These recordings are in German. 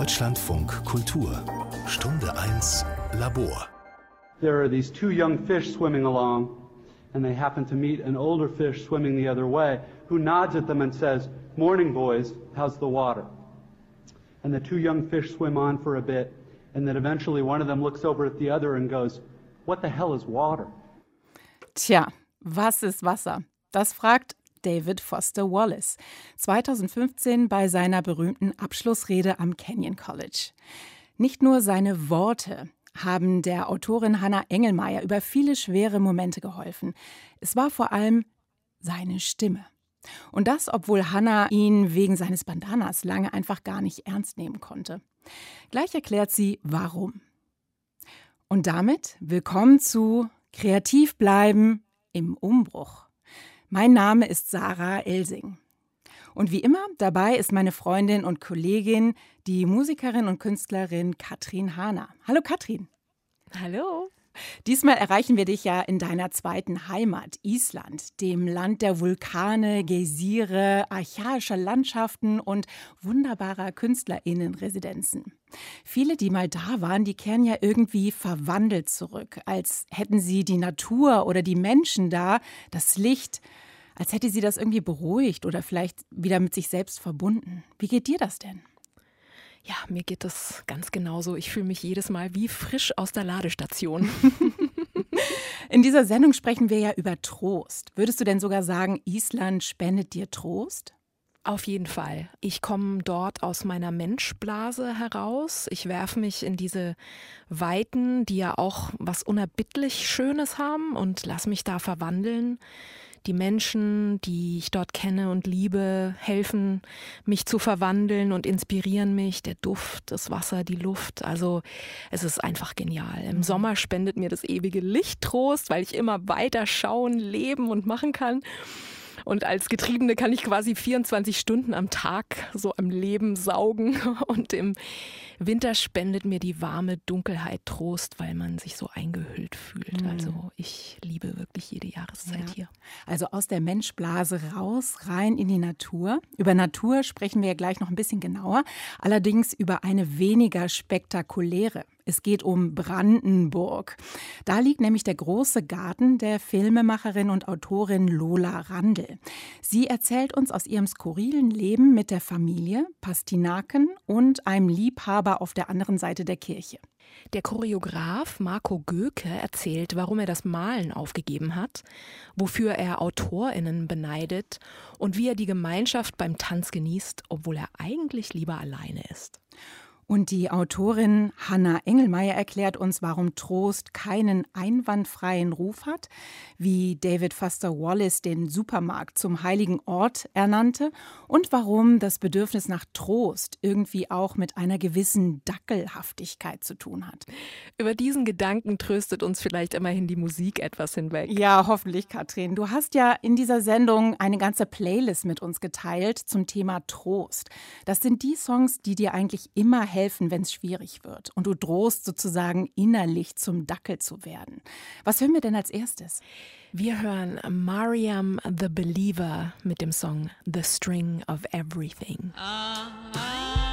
Deutschlandfunk Kultur Stunde 1 Labor There are these two young fish swimming along and they happen to meet an older fish swimming the other way who nods at them and says, "Morning boys, how's the water?" And the two young fish swim on for a bit and then eventually one of them looks over at the other and goes, "What the hell is water?" Tja, was ist Wasser? Das fragt David Foster Wallace 2015 bei seiner berühmten Abschlussrede am Kenyon College. Nicht nur seine Worte haben der Autorin Hannah Engelmeier über viele schwere Momente geholfen. Es war vor allem seine Stimme. Und das, obwohl Hannah ihn wegen seines Bandanas lange einfach gar nicht ernst nehmen konnte. Gleich erklärt sie, warum. Und damit willkommen zu Kreativ bleiben im Umbruch. Mein Name ist Sarah Elsing. Und wie immer, dabei ist meine Freundin und Kollegin, die Musikerin und Künstlerin Katrin Hahner. Hallo Katrin. Hallo. Diesmal erreichen wir dich ja in deiner zweiten Heimat, Island, dem Land der Vulkane, Geysire, archaischer Landschaften und wunderbarer KünstlerInnenresidenzen. Viele, die mal da waren, die kehren ja irgendwie verwandelt zurück, als hätten sie die Natur oder die Menschen da, das Licht, als hätte sie das irgendwie beruhigt oder vielleicht wieder mit sich selbst verbunden. Wie geht dir das denn? Ja, mir geht das ganz genauso. Ich fühle mich jedes Mal wie frisch aus der Ladestation. In dieser Sendung sprechen wir ja über Trost. Würdest du denn sogar sagen, Island spendet dir Trost? Auf jeden Fall. Ich komme dort aus meiner Menschblase heraus. Ich werfe mich in diese Weiten, die ja auch was unerbittlich Schönes haben und lass mich da verwandeln. Die Menschen, die ich dort kenne und liebe, helfen mich zu verwandeln und inspirieren mich. Der Duft, das Wasser, die Luft. Also es ist einfach genial. Im Sommer spendet mir das ewige Licht Trost, weil ich immer weiter schauen, leben und machen kann. Und als Getriebene kann ich quasi 24 Stunden am Tag so am Leben saugen. Und im Winter spendet mir die warme Dunkelheit Trost, weil man sich so eingehüllt fühlt. Mhm. Also ich liebe wirklich jede Jahreszeit Ja. hier. Also aus der Menschblase raus, rein in die Natur. Über Natur sprechen wir ja gleich noch ein bisschen genauer, allerdings über eine weniger spektakuläre. Es geht um Brandenburg. Da liegt nämlich der große Garten der Filmemacherin und Autorin Lola Randl. Sie erzählt uns aus ihrem skurrilen Leben mit der Familie, Pastinaken und einem Liebhaber auf der anderen Seite der Kirche. Der Choreograf Marco Göke erzählt, warum er das Malen aufgegeben hat, wofür er AutorInnen beneidet und wie er die Gemeinschaft beim Tanz genießt, obwohl er eigentlich lieber alleine ist. Und die Autorin Hanna Engelmeier erklärt uns, warum Trost keinen einwandfreien Ruf hat, wie David Foster Wallace den Supermarkt zum heiligen Ort ernannte und warum das Bedürfnis nach Trost irgendwie auch mit einer gewissen Dackelhaftigkeit zu tun hat. Über diesen Gedanken tröstet uns vielleicht immerhin die Musik etwas hinweg. Ja, hoffentlich, Katrin. Du hast ja in dieser Sendung eine ganze Playlist mit uns geteilt zum Thema Trost. Das sind die Songs, die dir eigentlich immer helfen, wenn es schwierig wird. Und du drohst sozusagen innerlich zum Dackel zu werden. Was hören wir denn als erstes? Wir hören Mariam the Believer mit dem Song The String of Everything. Don't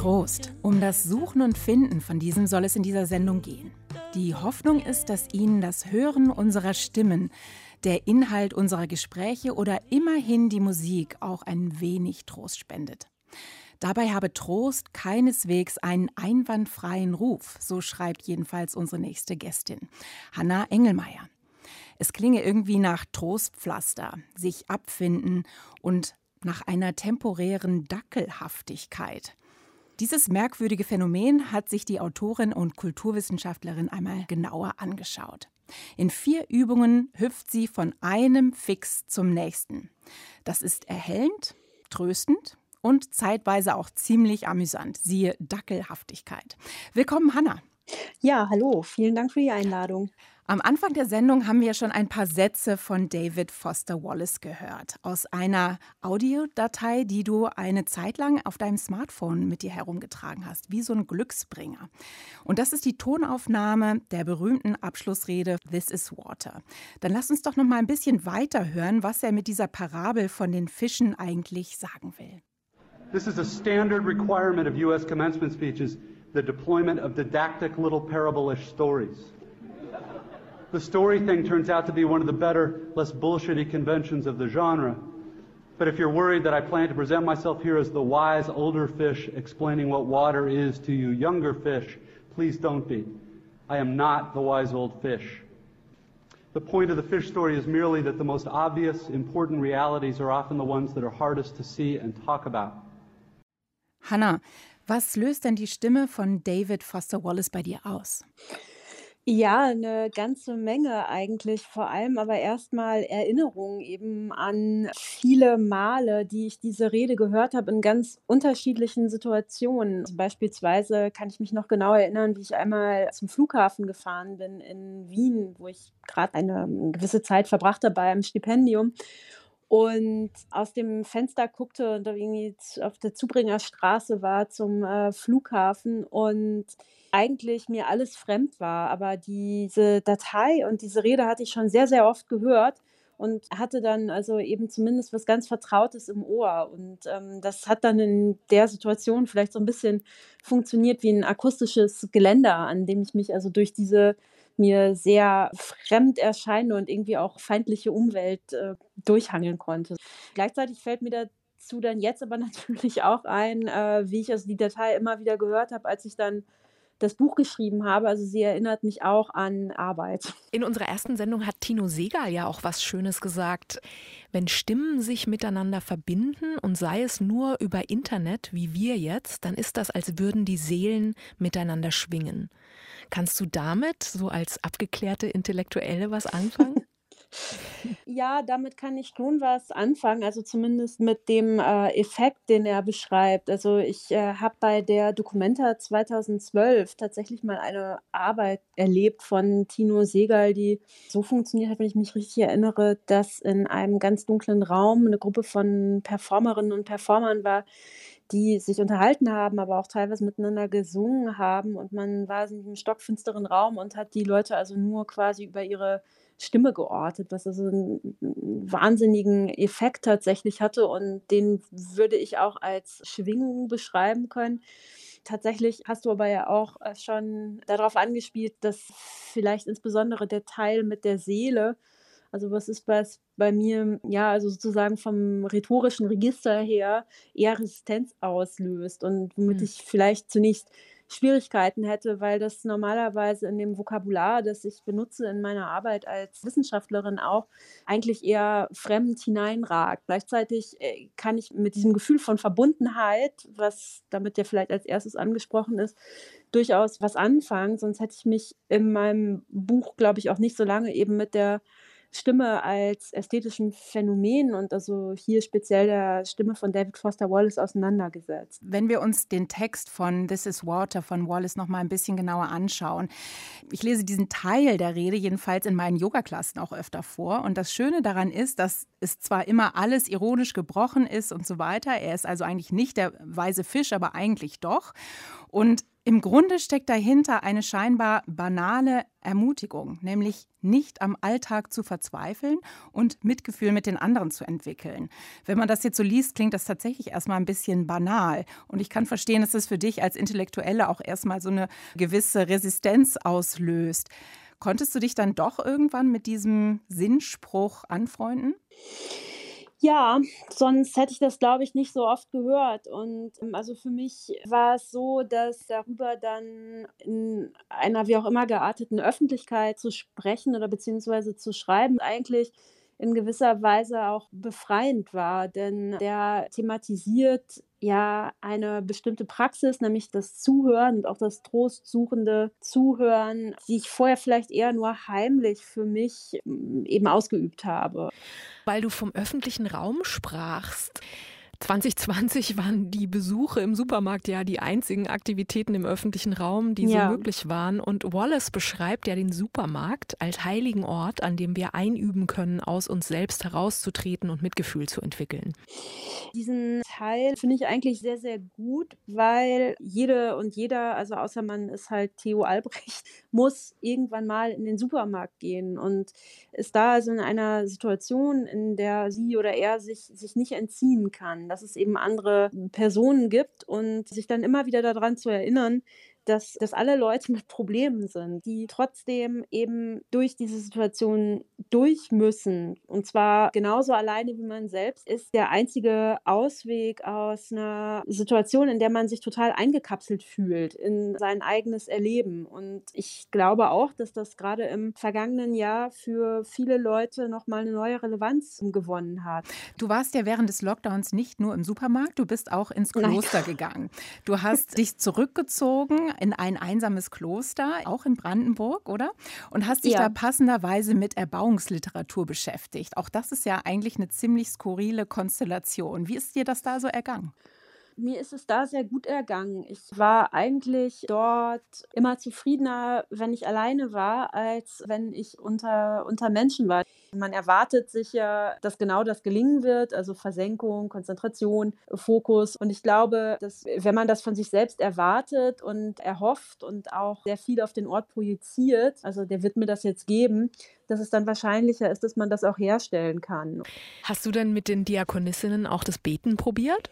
Trost. Um das Suchen und Finden von diesem soll es in dieser Sendung gehen. Die Hoffnung ist, dass Ihnen das Hören unserer Stimmen, der Inhalt unserer Gespräche oder immerhin die Musik auch ein wenig Trost spendet. Dabei habe Trost keineswegs einen einwandfreien Ruf, so schreibt jedenfalls unsere nächste Gästin, Hanna Engelmeier. Es klinge irgendwie nach Trostpflaster, sich abfinden und nach einer temporären Dackelhaftigkeit. Dieses merkwürdige Phänomen hat sich die Autorin und Kulturwissenschaftlerin einmal genauer angeschaut. In vier Übungen hüpft sie von einem Fix zum nächsten. Das ist erhellend, tröstend und zeitweise auch ziemlich amüsant. Siehe Dackelhaftigkeit. Willkommen, Hanna. Ja, hallo, vielen Dank für die Einladung. Am Anfang der Sendung haben wir schon ein paar Sätze von David Foster Wallace gehört. Aus einer Audiodatei, die du eine Zeit lang auf deinem Smartphone mit dir herumgetragen hast, wie so ein Glücksbringer. Und das ist die Tonaufnahme der berühmten Abschlussrede This is Water. Dann lass uns doch noch mal ein bisschen weiter hören, was er mit dieser Parabel von den Fischen eigentlich sagen will. This is a standard requirement of U.S. commencement speeches the deployment of didactic little parable-ish stories. The story thing turns out to be one of the better, less bullshitty conventions of the genre. But if you're worried that I plan to present myself here as the wise older fish explaining what water is to you younger fish, please don't be. I am not the wise old fish. The point of the fish story is merely that the most obvious, important realities are often the ones that are hardest to see and talk about. Hannah, was löst denn die Stimme von David Foster Wallace bei dir aus? Ja, eine ganze Menge eigentlich, vor allem aber erstmal Erinnerungen eben an viele Male, die ich diese Rede gehört habe in ganz unterschiedlichen Situationen. Also beispielsweise kann ich mich noch genau erinnern, wie ich einmal zum Flughafen gefahren bin in Wien, wo ich gerade eine gewisse Zeit verbracht habe bei einem Stipendium und aus dem Fenster guckte und irgendwie auf der Zubringerstraße war zum äh, Flughafen und eigentlich mir alles fremd war. Aber diese Datei und diese Rede hatte ich schon sehr, sehr oft gehört und hatte dann also eben zumindest was ganz Vertrautes im Ohr. Und ähm, das hat dann in der Situation vielleicht so ein bisschen funktioniert wie ein akustisches Geländer, an dem ich mich also durch diese mir sehr fremd erscheinende und irgendwie auch feindliche Umwelt äh, durchhangeln konnte. Gleichzeitig fällt mir dazu dann jetzt aber natürlich auch ein, äh, wie ich also die Datei immer wieder gehört habe, als ich dann das Buch geschrieben habe. Also sie erinnert mich auch an Arbeit. In unserer ersten Sendung hat Tino Segal ja auch was Schönes gesagt. Wenn Stimmen sich miteinander verbinden und sei es nur über Internet, wie wir jetzt, dann ist das, als würden die Seelen miteinander schwingen. Kannst du damit, so als abgeklärte Intellektuelle, was anfangen? Ja, damit kann ich schon was anfangen, also zumindest mit dem äh, Effekt, den er beschreibt. Also ich äh, habe bei der Documenta 2012 tatsächlich mal eine Arbeit erlebt von Tino Segal, die so funktioniert hat, wenn ich mich richtig erinnere, dass in einem ganz dunklen Raum eine Gruppe von Performerinnen und Performern war, die sich unterhalten haben, aber auch teilweise miteinander gesungen haben und man war in einem stockfinsteren Raum und hat die Leute also nur quasi über ihre Stimme geortet, was also einen wahnsinnigen Effekt tatsächlich hatte und den würde ich auch als Schwingung beschreiben können. Tatsächlich hast du aber ja auch äh, schon darauf angespielt, dass vielleicht insbesondere der Teil mit der Seele, also was ist was bei mir, ja, also sozusagen vom rhetorischen Register her eher Resistenz auslöst und womit Hm. ich vielleicht zunächst Schwierigkeiten hätte, weil das normalerweise in dem Vokabular, das ich benutze in meiner Arbeit als Wissenschaftlerin auch, eigentlich eher fremd hineinragt. Gleichzeitig äh, kann ich mit diesem Gefühl von Verbundenheit, was damit ja vielleicht als erstes angesprochen ist, durchaus was anfangen. Sonst hätte ich mich in meinem Buch, glaube ich, auch nicht so lange eben mit der Stimme als ästhetischen Phänomen und also hier speziell der Stimme von David Foster Wallace auseinandergesetzt. Wenn wir uns den Text von This is Water von Wallace noch mal ein bisschen genauer anschauen. Ich lese diesen Teil der Rede jedenfalls in meinen Yogaklassen auch öfter vor. Und das Schöne daran ist, dass es zwar immer alles ironisch gebrochen ist und so weiter. Er ist also eigentlich nicht der weise Fisch, aber eigentlich doch. Und im Grunde steckt dahinter eine scheinbar banale Ermutigung, nämlich nicht am Alltag zu verzweifeln und Mitgefühl mit den anderen zu entwickeln. Wenn man das jetzt so liest, klingt das tatsächlich erstmal ein bisschen banal. Und ich kann verstehen, dass es für dich als Intellektuelle auch erstmal so eine gewisse Resistenz auslöst. Konntest du dich dann doch irgendwann mit diesem Sinnspruch anfreunden? Ja, sonst hätte ich das, glaube ich, nicht so oft gehört. Und ähm, also für mich war es so, dass darüber dann in einer wie auch immer gearteten Öffentlichkeit zu sprechen oder beziehungsweise zu schreiben eigentlich in gewisser Weise auch befreiend war, denn der thematisiert ja eine bestimmte Praxis, nämlich das Zuhören und auch das trostsuchende Zuhören, die ich vorher vielleicht eher nur heimlich für mich mm, eben ausgeübt habe. Weil du vom öffentlichen Raum sprachst. 2020 waren die Besuche im Supermarkt ja die einzigen Aktivitäten im öffentlichen Raum, die Ja. so möglich waren. Und Wallace beschreibt ja den Supermarkt als heiligen Ort, an dem wir einüben können, aus uns selbst herauszutreten und Mitgefühl zu entwickeln. Diesen Teil finde ich eigentlich sehr, sehr gut, weil jede und jeder, also außer man ist halt Theo Albrecht, muss irgendwann mal in den Supermarkt gehen und ist da also in einer Situation, in der sie oder er sich, sich nicht entziehen kann, dass es eben andere Personen gibt und sich dann immer wieder daran zu erinnern, dass, dass alle Leute mit Problemen sind, die trotzdem eben durch diese Situation durch müssen. Und zwar genauso alleine wie man selbst ist der einzige Ausweg aus einer Situation, in der man sich total eingekapselt fühlt in sein eigenes Erleben. Und ich glaube auch, dass das gerade im vergangenen Jahr für viele Leute nochmal eine neue Relevanz gewonnen hat. Du warst ja während des Lockdowns nicht nur im Supermarkt, du bist auch ins Nein. Kloster gegangen. Du hast dich zurückgezogen in ein einsames Kloster, auch in Brandenburg, oder? Und hast dich Ja. da passenderweise mit Erbauungsliteratur beschäftigt. Auch das ist ja eigentlich eine ziemlich skurrile Konstellation. Wie ist dir das da so ergangen? Mir ist es da sehr gut ergangen. Ich war eigentlich dort immer zufriedener, wenn ich alleine war, als wenn ich unter, unter Menschen war. Man erwartet sich ja, dass genau das gelingen wird, also Versenkung, Konzentration, Fokus. Und ich glaube, dass wenn man das von sich selbst erwartet und erhofft und auch sehr viel auf den Ort projiziert, also der wird mir das jetzt geben, dass es dann wahrscheinlicher ist, dass man das auch herstellen kann. Hast du denn mit den Diakonissinnen auch das Beten probiert?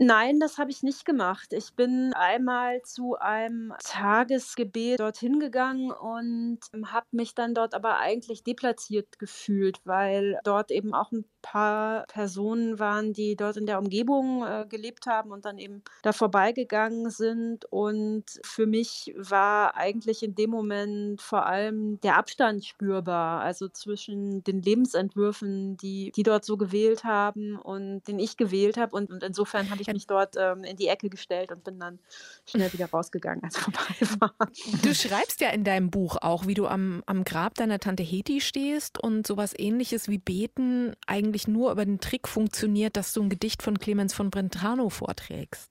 Nein, das habe ich nicht gemacht. Ich bin einmal zu einem Tagesgebet dorthin gegangen und habe mich dann dort aber eigentlich deplatziert gefühlt, weil dort eben auch ein paar Personen waren, die dort in der Umgebung äh, gelebt haben und dann eben da vorbeigegangen sind. Und für mich war eigentlich in dem Moment vor allem der Abstand spürbar, also zwischen den Lebensentwürfen, die die dort so gewählt haben und den ich gewählt habe. Und, und insofern habe ich mich dort ähm, in die Ecke gestellt und bin dann schnell wieder rausgegangen, als vorbei war. Du schreibst ja in deinem Buch auch, wie du am, am Grab deiner Tante Heti stehst und sowas ähnliches wie Beten eigentlich nur über den Trick funktioniert, dass du ein Gedicht von Clemens von Brentano vorträgst.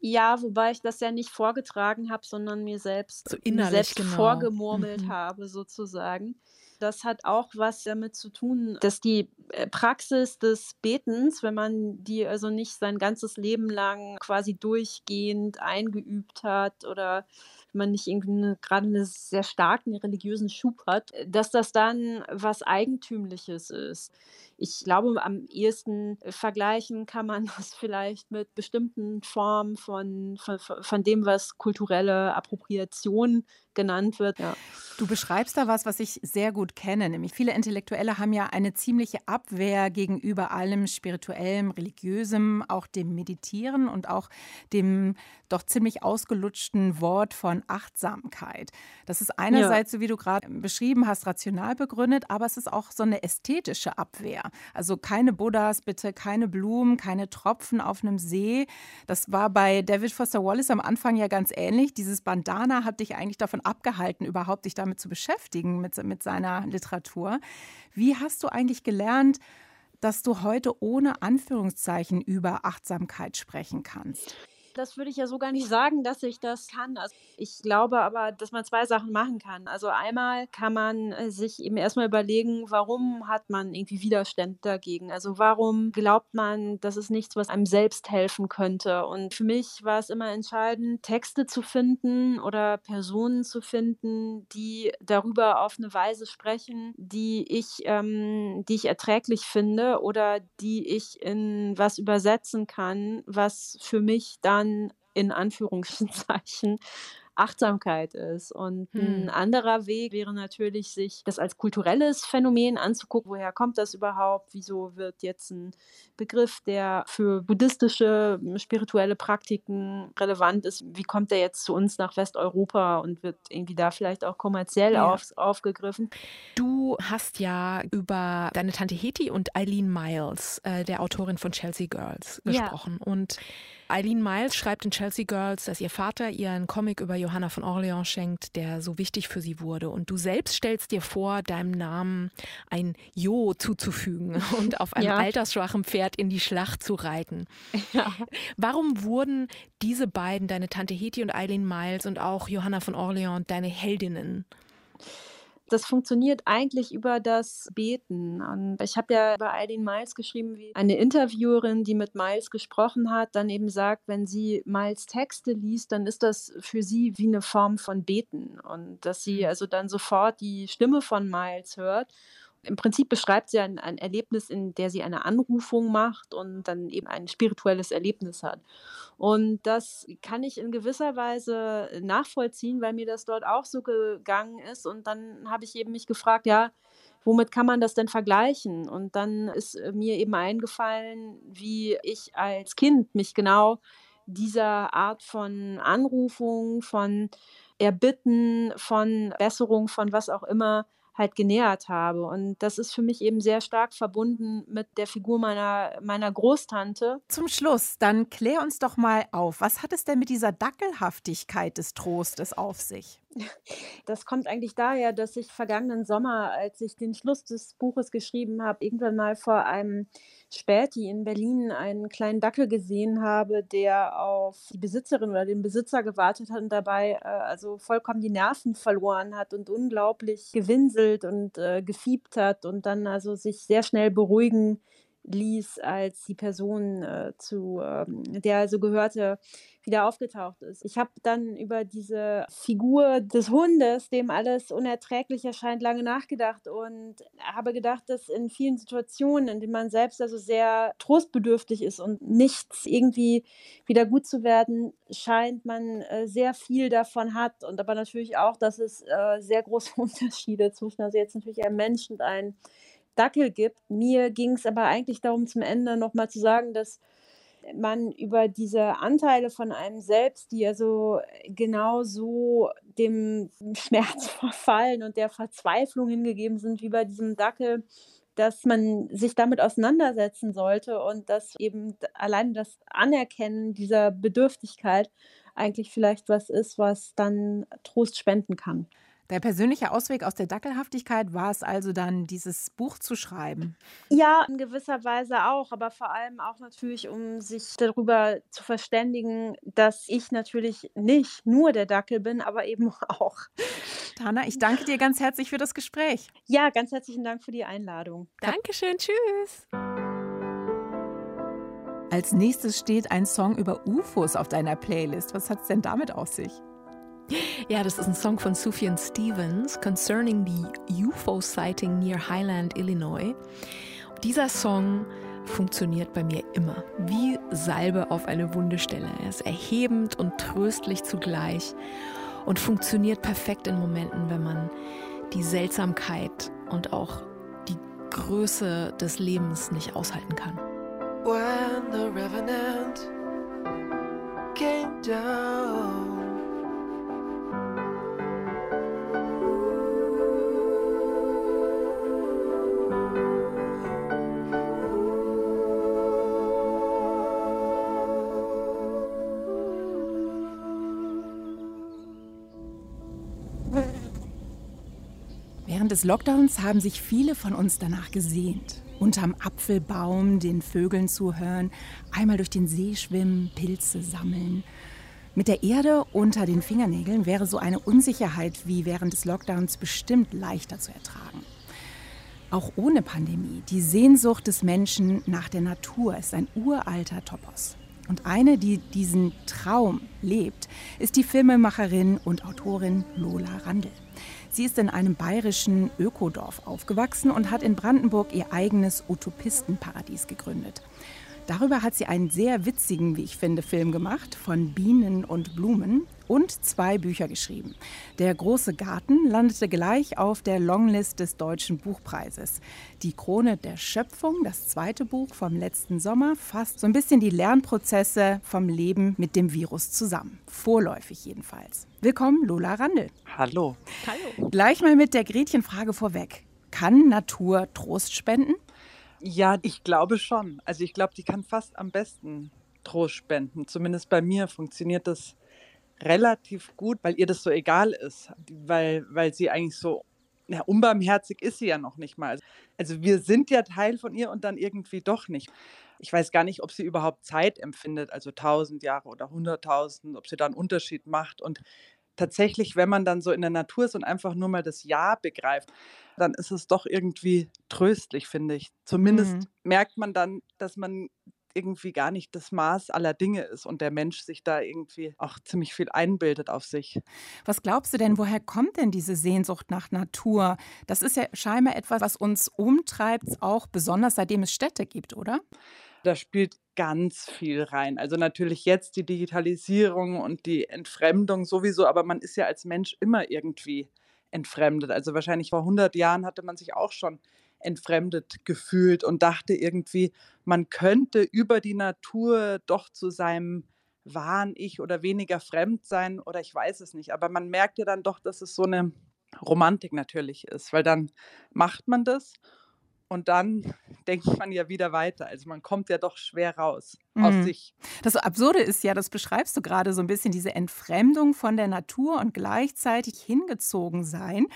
Ja, wobei ich das ja nicht vorgetragen habe, sondern mir selbst, So mir selbst genau. vorgemurmelt Mhm. habe, sozusagen. Das hat auch was damit zu tun, dass die äh, Praxis des Betens, wenn man die also nicht sein ganzes Leben lang quasi durchgehend eingeübt hat oder wenn man nicht irgendwie eine, gerade einen sehr starken religiösen Schub hat, äh, dass das dann was Eigentümliches ist. Ich glaube, am ehesten äh, vergleichen kann man das vielleicht mit bestimmten Formen von, von, von dem, was kulturelle Appropriation genannt wird. Ja. Du beschreibst da was, was ich sehr gut kenne, nämlich viele Intellektuelle haben ja eine ziemliche Abwehr gegenüber allem spirituellem, religiösem, auch dem Meditieren und auch dem doch ziemlich ausgelutschten Wort von Achtsamkeit. Das ist einerseits, so wie du gerade beschrieben hast, rational begründet, aber es ist auch so eine ästhetische Abwehr. Also keine Buddhas, bitte keine Blumen, keine Tropfen auf einem See. Das war bei David Foster Wallace am Anfang ja ganz ähnlich. Dieses Bandana hat dich eigentlich davon abgehalten, überhaupt dich damit zu beschäftigen, mit, mit seiner Literatur. Wie hast du eigentlich gelernt, dass du heute ohne Anführungszeichen über Achtsamkeit sprechen kannst? Das würde ich ja so gar nicht sagen, dass ich das kann. Also ich glaube aber, dass man zwei Sachen machen kann. Also einmal kann man äh, sich eben erstmal überlegen, warum hat man irgendwie Widerstände dagegen? Also warum glaubt man, das ist nichts, was einem selbst helfen könnte? Und für mich war es immer entscheidend, Texte zu finden oder Personen zu finden, die darüber auf eine Weise sprechen, die ich, ähm, die ich erträglich finde oder die ich in was übersetzen kann, was für mich dann in Anführungszeichen Achtsamkeit ist. Und ein Hm. anderer Weg wäre natürlich, sich das als kulturelles Phänomen anzugucken. Woher kommt das überhaupt? Wieso wird jetzt ein Begriff, der für buddhistische m, spirituelle Praktiken relevant ist, wie kommt der jetzt zu uns nach Westeuropa und wird irgendwie da vielleicht auch kommerziell Ja. auf, aufgegriffen? Du hast ja über deine Tante Heti und Eileen Miles, äh, der Autorin von Chelsea Girls, Ja. gesprochen. Und Eileen Miles schreibt in Chelsea Girls, dass ihr Vater ihr einen Comic über Johanna von Orleans schenkt, der so wichtig für sie wurde. Und du selbst stellst dir vor, deinem Namen ein Jo zuzufügen und auf einem Ja. altersschwachen Pferd in die Schlacht zu reiten. Ja. Warum wurden diese beiden, deine Tante Heti und Eileen Miles und auch Johanna von Orleans, deine Heldinnen? Das funktioniert eigentlich über das Beten. Und ich habe ja über Eileen Miles geschrieben, wie eine Interviewerin, die mit Miles gesprochen hat, dann eben sagt, wenn sie Miles Texte liest, dann ist das für sie wie eine Form von Beten. Und dass sie also dann sofort die Stimme von Miles hört. Im Prinzip beschreibt sie ein, ein Erlebnis, in der sie eine Anrufung macht und dann eben ein spirituelles Erlebnis hat. Und das kann ich in gewisser Weise nachvollziehen, weil mir das dort auch so gegangen ist. Und dann habe ich eben mich gefragt, ja, womit kann man das denn vergleichen? Und dann ist äh, mir eben eingefallen, wie ich als Kind mich genau dieser Art von Anrufung, von Erbitten, von Besserung, von was auch immer halt genähert habe. Und das ist für mich eben sehr stark verbunden mit der Figur meiner, meiner Großtante. Zum Schluss, dann klär uns doch mal auf. Was hat es denn mit dieser Dackelhaftigkeit des Trostes auf sich? Das kommt eigentlich daher, dass ich vergangenen Sommer, als ich den Schluss des Buches geschrieben habe, irgendwann mal vor einem Späti in Berlin einen kleinen Dackel gesehen habe, der auf die Besitzerin oder den Besitzer gewartet hat und dabei äh, also vollkommen die Nerven verloren hat und unglaublich gewinselt und äh, gefiebt hat und dann also sich sehr schnell beruhigen ließ, als die Person, äh, zu ähm, der also gehörte, wieder aufgetaucht ist. Ich habe dann über diese Figur des Hundes, dem alles unerträglich erscheint, lange nachgedacht und habe gedacht, dass in vielen Situationen, in denen man selbst also sehr trostbedürftig ist und nichts irgendwie wieder gut zu werden scheint, man äh, sehr viel davon hat und aber natürlich auch, dass es äh, sehr große Unterschiede zwischen also jetzt natürlich einem Mensch und einem Dackel gibt. Mir ging es aber eigentlich darum, zum Ende nochmal zu sagen, dass man über diese Anteile von einem selbst, die ja so genau so dem Schmerz verfallen und der Verzweiflung hingegeben sind, wie bei diesem Dackel, dass man sich damit auseinandersetzen sollte und dass eben allein das Anerkennen dieser Bedürftigkeit eigentlich vielleicht was ist, was dann Trost spenden kann. Der persönliche Ausweg aus der Dackelhaftigkeit war es also dann, dieses Buch zu schreiben. Ja, in gewisser Weise auch, aber vor allem auch natürlich, um sich darüber zu verständigen, dass ich natürlich nicht nur der Dackel bin, aber eben auch. Tana, ich danke dir ganz herzlich für das Gespräch. Ja, ganz herzlichen Dank für die Einladung. Dankeschön, tschüss. Als nächstes steht ein Song über UFOs auf deiner Playlist. Was hat es denn damit auf sich? Ja, das ist ein Song von Sufjan Stevens concerning the UFO sighting near Highland, Illinois. Dieser Song funktioniert bei mir immer wie Salbe auf eine wunde Stelle. Er ist erhebend und tröstlich zugleich und funktioniert perfekt in Momenten, wenn man die Seltsamkeit und auch die Größe des Lebens nicht aushalten kann. when the revenant came down. Während des Lockdowns haben sich viele von uns danach gesehnt. Unterm Apfelbaum den Vögeln zuhören, einmal durch den See schwimmen, Pilze sammeln. Mit der Erde unter den Fingernägeln wäre so eine Unsicherheit wie während des Lockdowns bestimmt leichter zu ertragen. Auch ohne Pandemie. Die Sehnsucht des Menschen nach der Natur ist ein uralter Topos. Und eine, die diesen Traum lebt, ist die Filmemacherin und Autorin Lola Randl. Sie ist in einem bayerischen Ökodorf aufgewachsen und hat in Brandenburg ihr eigenes Utopistenparadies gegründet. Darüber hat sie einen sehr witzigen, wie ich finde, Film gemacht von Bienen und Blumen und zwei Bücher geschrieben. Der große Garten landete gleich auf der Longlist des Deutschen Buchpreises. Die Krone der Schöpfung, das zweite Buch vom letzten Sommer, fasst so ein bisschen die Lernprozesse vom Leben mit dem Virus zusammen. Vorläufig jedenfalls. Willkommen, Lola Randl. Hallo. Hallo. Gleich mal mit der Gretchenfrage vorweg. Kann Natur Trost spenden? Ja, ich glaube schon. Also ich glaube, die kann fast am besten Trost spenden. Zumindest bei mir funktioniert das relativ gut, weil ihr das so egal ist. Weil, weil sie eigentlich so, ja, unbarmherzig ist sie ja noch nicht mal. Also wir sind ja Teil von ihr und dann irgendwie doch nicht. Ich weiß gar nicht, ob sie überhaupt Zeit empfindet, also 1000 Jahre oder 100.000, ob sie da einen Unterschied macht. Und tatsächlich, wenn man dann so in der Natur ist und einfach nur mal das Ja begreift, dann ist es doch irgendwie tröstlich, finde ich. Zumindest Mhm. merkt man dann, dass man irgendwie gar nicht das Maß aller Dinge ist und der Mensch sich da irgendwie auch ziemlich viel einbildet auf sich. Was glaubst du denn, woher kommt denn diese Sehnsucht nach Natur? Das ist ja scheinbar etwas, was uns umtreibt, auch besonders seitdem es Städte gibt, oder? Da spielt ganz viel rein. Also natürlich jetzt die Digitalisierung und die Entfremdung sowieso, aber man ist ja als Mensch immer irgendwie entfremdet. Also wahrscheinlich vor 100 Jahren hatte man sich auch schon entfremdet gefühlt und dachte irgendwie, man könnte über die Natur doch zu seinem wahren Ich oder weniger fremd sein oder ich weiß es nicht. Aber man merkt ja dann doch, dass es so eine Romantik natürlich ist, weil dann macht man das und dann denkt man ja wieder weiter. Also man kommt ja doch schwer raus aus Mhm. sich. Das Absurde ist ja, das beschreibst du gerade so ein bisschen, diese Entfremdung von der Natur und gleichzeitig hingezogen sein.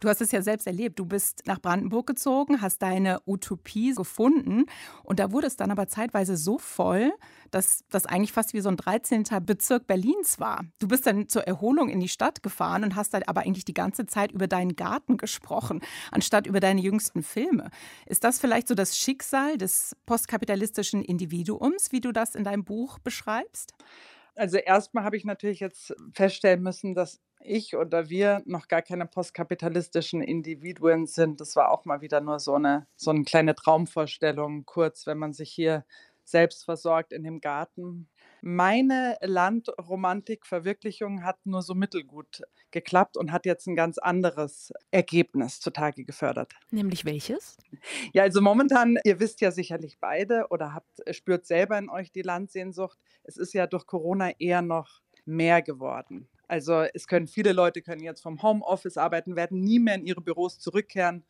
Du hast es ja selbst erlebt. Du bist nach Brandenburg gezogen, hast deine Utopie gefunden und da wurde es dann aber zeitweise so voll, dass das eigentlich fast wie so ein 13. Bezirk Berlins war. Du bist dann zur Erholung in die Stadt gefahren und hast dann aber eigentlich die ganze Zeit über deinen Garten gesprochen, anstatt über deine jüngsten Filme. Ist das vielleicht so das Schicksal des postkapitalistischen Individuums, wie du das in deinem Buch beschreibst? Also erstmal habe ich natürlich jetzt feststellen müssen, dass ich oder wir noch gar keine postkapitalistischen Individuen sind. Das war auch mal wieder nur so eine, so eine kleine Traumvorstellung, kurz, wenn man sich hier selbst versorgt in dem Garten. Meine Landromantik-Verwirklichung hat nur so mittelgut geklappt und hat jetzt ein ganz anderes Ergebnis zutage gefördert. Nämlich welches? Ja, also momentan, ihr wisst ja sicherlich beide oder habt, spürt selber in euch die Landsehnsucht. Es ist ja durch Corona eher noch mehr geworden. Also es können viele Leute können jetzt vom Homeoffice arbeiten, werden nie mehr in ihre Büros zurückkehren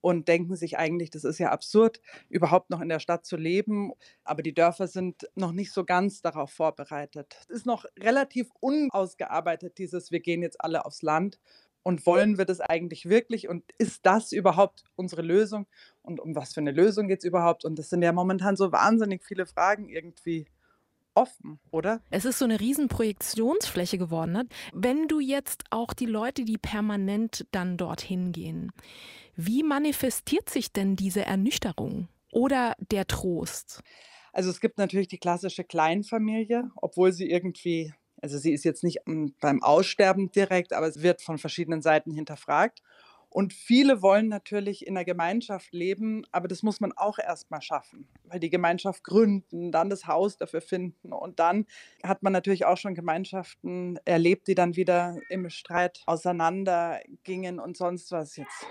und denken sich eigentlich, das ist ja absurd, überhaupt noch in der Stadt zu leben. Aber die Dörfer sind noch nicht so ganz darauf vorbereitet. Es ist noch relativ unausgearbeitet, dieses, wir gehen jetzt alle aufs Land. Und wollen wir das eigentlich wirklich? Und ist das überhaupt unsere Lösung? Und um was für eine Lösung geht es überhaupt? Und das sind ja momentan so wahnsinnig viele Fragen irgendwie offen, oder? Es ist so eine riesen Projektionsfläche geworden. Ne? Wenn du jetzt auch die Leute, die permanent dann dorthin gehen, wie manifestiert sich denn diese Ernüchterung oder der Trost? Also es gibt natürlich die klassische Kleinfamilie, obwohl sie irgendwie, also sie ist jetzt nicht mm, beim Aussterben direkt, aber es wird von verschiedenen Seiten hinterfragt. Und viele wollen natürlich in der Gemeinschaft leben, aber das muss man auch erstmal schaffen, weil die Gemeinschaft gründen, dann das Haus dafür finden und dann hat man natürlich auch schon Gemeinschaften erlebt, die dann wieder im Streit auseinandergingen und sonst was jetzt.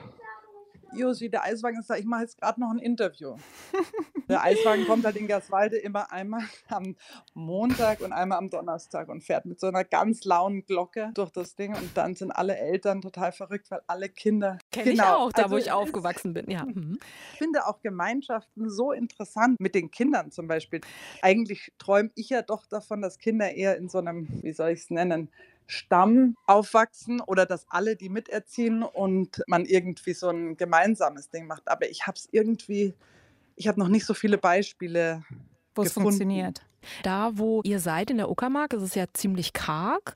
Josi, der Eiswagen ist da, ich mache jetzt gerade noch ein Interview. Der Eiswagen kommt halt in Gerswalde immer einmal am Montag und einmal am Donnerstag und fährt mit so einer ganz lauen Glocke durch das Ding und dann sind alle Eltern total verrückt, weil alle Kinder. Kenne ich Genau, auch, da wo also ich es- aufgewachsen bin. Ja. Mhm. Ich finde auch Gemeinschaften so interessant mit den Kindern zum Beispiel. Eigentlich träume ich ja doch davon, dass Kinder eher in so einem, wie soll ich es nennen, Stamm aufwachsen oder dass alle die miterziehen und man irgendwie so ein gemeinsames Ding macht. Aber ich habe es irgendwie, ich habe noch nicht so viele Beispiele. Wo es funktioniert. Da, wo ihr seid in der Uckermark, ist es ja ziemlich karg.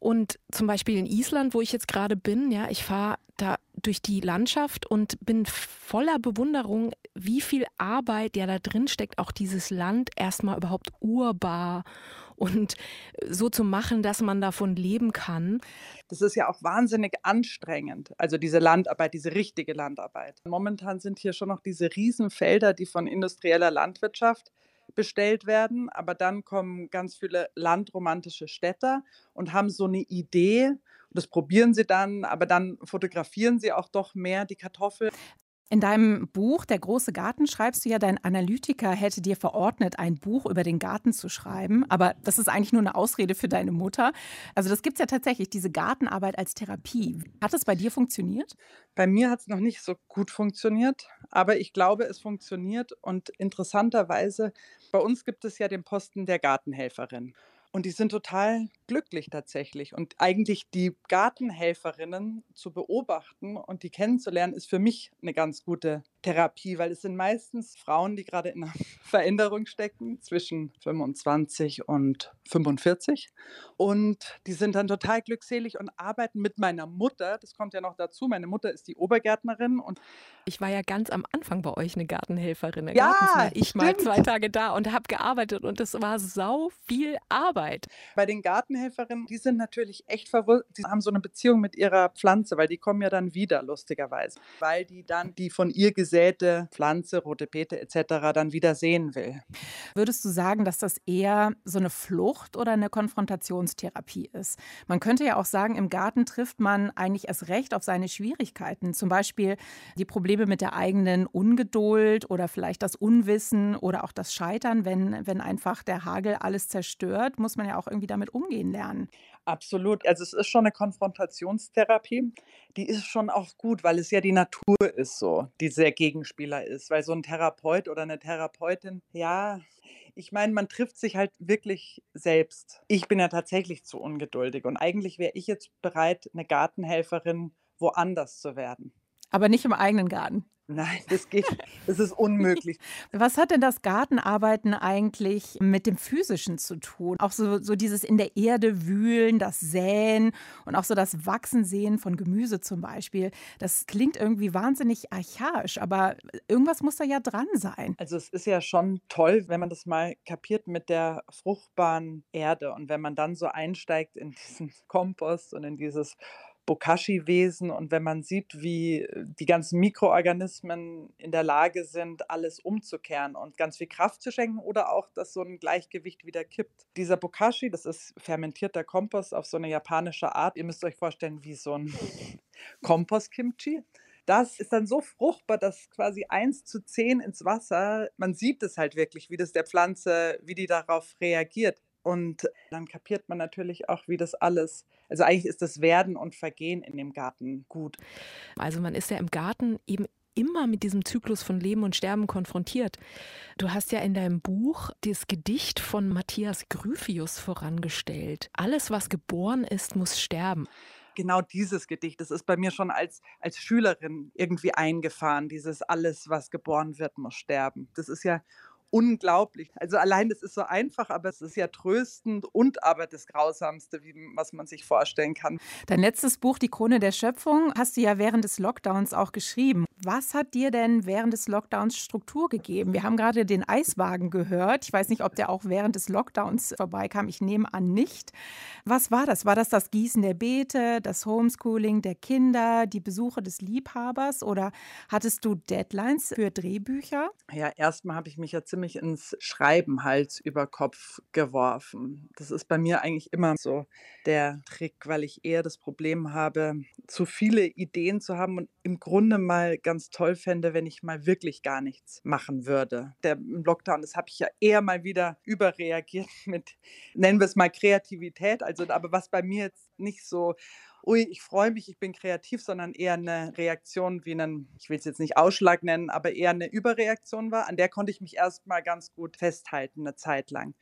Und zum Beispiel in Island, wo ich jetzt gerade bin, ja, ich fahre da durch die Landschaft und bin voller Bewunderung, wie viel Arbeit ja da drin steckt, auch dieses Land erstmal überhaupt urbar und so zu machen, dass man davon leben kann. Das ist ja auch wahnsinnig anstrengend. Also diese Landarbeit, diese richtige Landarbeit. Momentan sind hier schon noch diese Riesenfelder, die von industrieller Landwirtschaft bestellt werden. Aber dann kommen ganz viele landromantische Städter und haben so eine Idee. Das probieren sie dann, aber dann fotografieren sie auch doch mehr die Kartoffel. In deinem Buch Der große Garten schreibst du ja, dein Analytiker hätte dir verordnet, ein Buch über den Garten zu schreiben. Aber das ist eigentlich nur eine Ausrede für deine Mutter. Also das gibt es ja tatsächlich, diese Gartenarbeit als Therapie. Hat es bei dir funktioniert? Bei mir hat es noch nicht so gut funktioniert, aber ich glaube, es funktioniert. Und interessanterweise, bei uns gibt es ja den Posten der Gartenhelferin. Und die sind total glücklich tatsächlich. Und eigentlich die Gartenhelferinnen zu beobachten und die kennenzulernen, ist für mich eine ganz gute Therapie, weil es sind meistens Frauen, die gerade in einer Veränderung stecken, zwischen 25 und 45. Und die sind dann total glückselig und arbeiten mit meiner Mutter. Das kommt ja noch dazu. Meine Mutter ist die Obergärtnerin und Ich war ja ganz am Anfang bei euch eine Gartenhelferin. Da Ja, war ich stimmt. zwei Tage da und habe gearbeitet und es war sau viel Arbeit. Bei den Gartenhelferinnen, die sind natürlich echt verwundert. Die haben so eine Beziehung mit ihrer Pflanze, weil die kommen ja dann wieder, lustigerweise. Weil die dann die von ihr gesäte Pflanze, rote Beete etc. dann wieder sehen will. Würdest du sagen, dass das eher so eine Flucht oder eine Konfrontationstherapie ist? Man könnte ja auch sagen, im Garten trifft man eigentlich erst recht auf seine Schwierigkeiten. Zum Beispiel die Probleme mit der eigenen Ungeduld oder vielleicht das Unwissen oder auch das Scheitern, wenn, wenn einfach der Hagel alles zerstört, muss man ja auch irgendwie damit umgehen lernen. Absolut. Also es ist schon eine Konfrontationstherapie. Die ist schon auch gut, weil es ja die Natur ist so, die der Gegenspieler ist. Weil so ein Therapeut oder eine Therapeutin, ja, ich meine, man trifft sich halt wirklich selbst. Ich bin ja tatsächlich zu ungeduldig und eigentlich wäre ich jetzt bereit, eine Gartenhelferin woanders zu werden. Aber nicht im eigenen Garten. Nein, das geht, das ist unmöglich. Was hat denn das Gartenarbeiten eigentlich mit dem Physischen zu tun? Auch so, so dieses in der Erde wühlen, das Säen und auch so das Wachsen sehen von Gemüse zum Beispiel. Das klingt irgendwie wahnsinnig archaisch, aber irgendwas muss da ja dran sein. Also es ist ja schon toll, wenn man das mal kapiert mit der fruchtbaren Erde und wenn man dann so einsteigt in diesen Kompost und in dieses Bokashi-Wesen und wenn man sieht, wie äh, die ganzen Mikroorganismen in der Lage sind, alles umzukehren und ganz viel Kraft zu schenken oder auch, dass so ein Gleichgewicht wieder kippt. Dieser Bokashi, das ist fermentierter Kompost auf so eine japanische Art. Ihr müsst euch vorstellen, wie so ein Kompost-Kimchi. Das ist dann so fruchtbar, dass quasi 1 zu 10 ins Wasser, man sieht es halt wirklich, wie das der Pflanze, wie die darauf reagiert. Und dann kapiert man natürlich auch, wie das alles, also eigentlich ist das Werden und Vergehen in dem Garten gut. Also man ist ja im Garten eben immer mit diesem Zyklus von Leben und Sterben konfrontiert. Du hast ja in deinem Buch das Gedicht von Matthias Gryphius vorangestellt. Alles, was geboren ist, muss sterben. Genau dieses Gedicht, das ist bei mir schon als, als Schülerin irgendwie eingefahren. Dieses alles, was geboren wird, muss sterben. Das ist ja unglaublich. Also allein das ist so einfach, aber es ist ja tröstend und aber das Grausamste, wie, was man sich vorstellen kann. Dein letztes Buch, Die Krone der Schöpfung, hast du ja während des Lockdowns auch geschrieben. Was hat dir denn während des Lockdowns Struktur gegeben? Wir haben gerade den Eiswagen gehört. Ich weiß nicht, ob der auch während des Lockdowns vorbeikam. Ich nehme an nicht. Was war das? War das das Gießen der Beete, das Homeschooling der Kinder, die Besuche des Liebhabers oder hattest du Deadlines für Drehbücher? Ja, erstmal habe ich mich ja ziemlich ins Schreiben Hals über Kopf geworfen. Das ist bei mir eigentlich immer so der Trick, weil ich eher das Problem habe, zu viele Ideen zu haben und im Grunde mal ganz toll fände, wenn ich mal wirklich gar nichts machen würde. Der Lockdown, das habe ich ja eher mal wieder überreagiert mit, nennen wir es mal Kreativität. Also, aber was bei mir jetzt nicht so ui, ich freue mich, ich bin kreativ, sondern eher eine Reaktion wie einen, ich will es jetzt nicht Ausschlag nennen, aber eher eine Überreaktion war. An der konnte ich mich erstmal ganz gut festhalten, eine Zeit lang.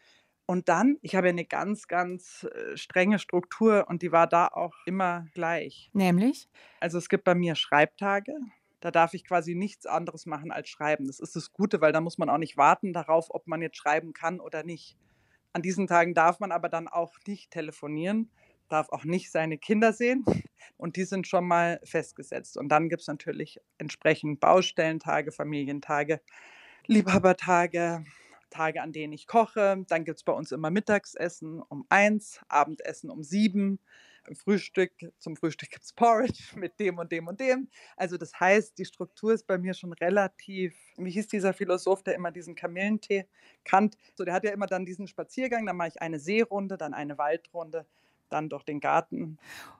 Und dann, ich habe ja eine ganz, ganz äh, strenge Struktur und die war da auch immer gleich. Nämlich? Also es gibt bei mir Schreibtage. Da darf ich quasi nichts anderes machen als schreiben. Das ist das Gute, weil da muss man auch nicht warten darauf, ob man jetzt schreiben kann oder nicht. An diesen Tagen darf man aber dann auch nicht telefonieren, darf auch nicht seine Kinder sehen und die sind schon mal festgesetzt. Und dann gibt es natürlich entsprechend Baustellentage, Familientage, Liebhabertage, Tage, an denen ich koche. Dann gibt es bei uns immer Mittagsessen um eins, Abendessen um sieben Frühstück, zum Frühstück gibt es Porridge mit dem und dem und dem. Also das heißt, die Struktur ist bei mir schon relativ, wie hieß dieser Philosoph, der immer diesen Kamillentee kannt? So, der hat ja immer dann diesen Spaziergang, dann mache ich eine Seerunde, dann eine Waldrunde, dann durch den Garten.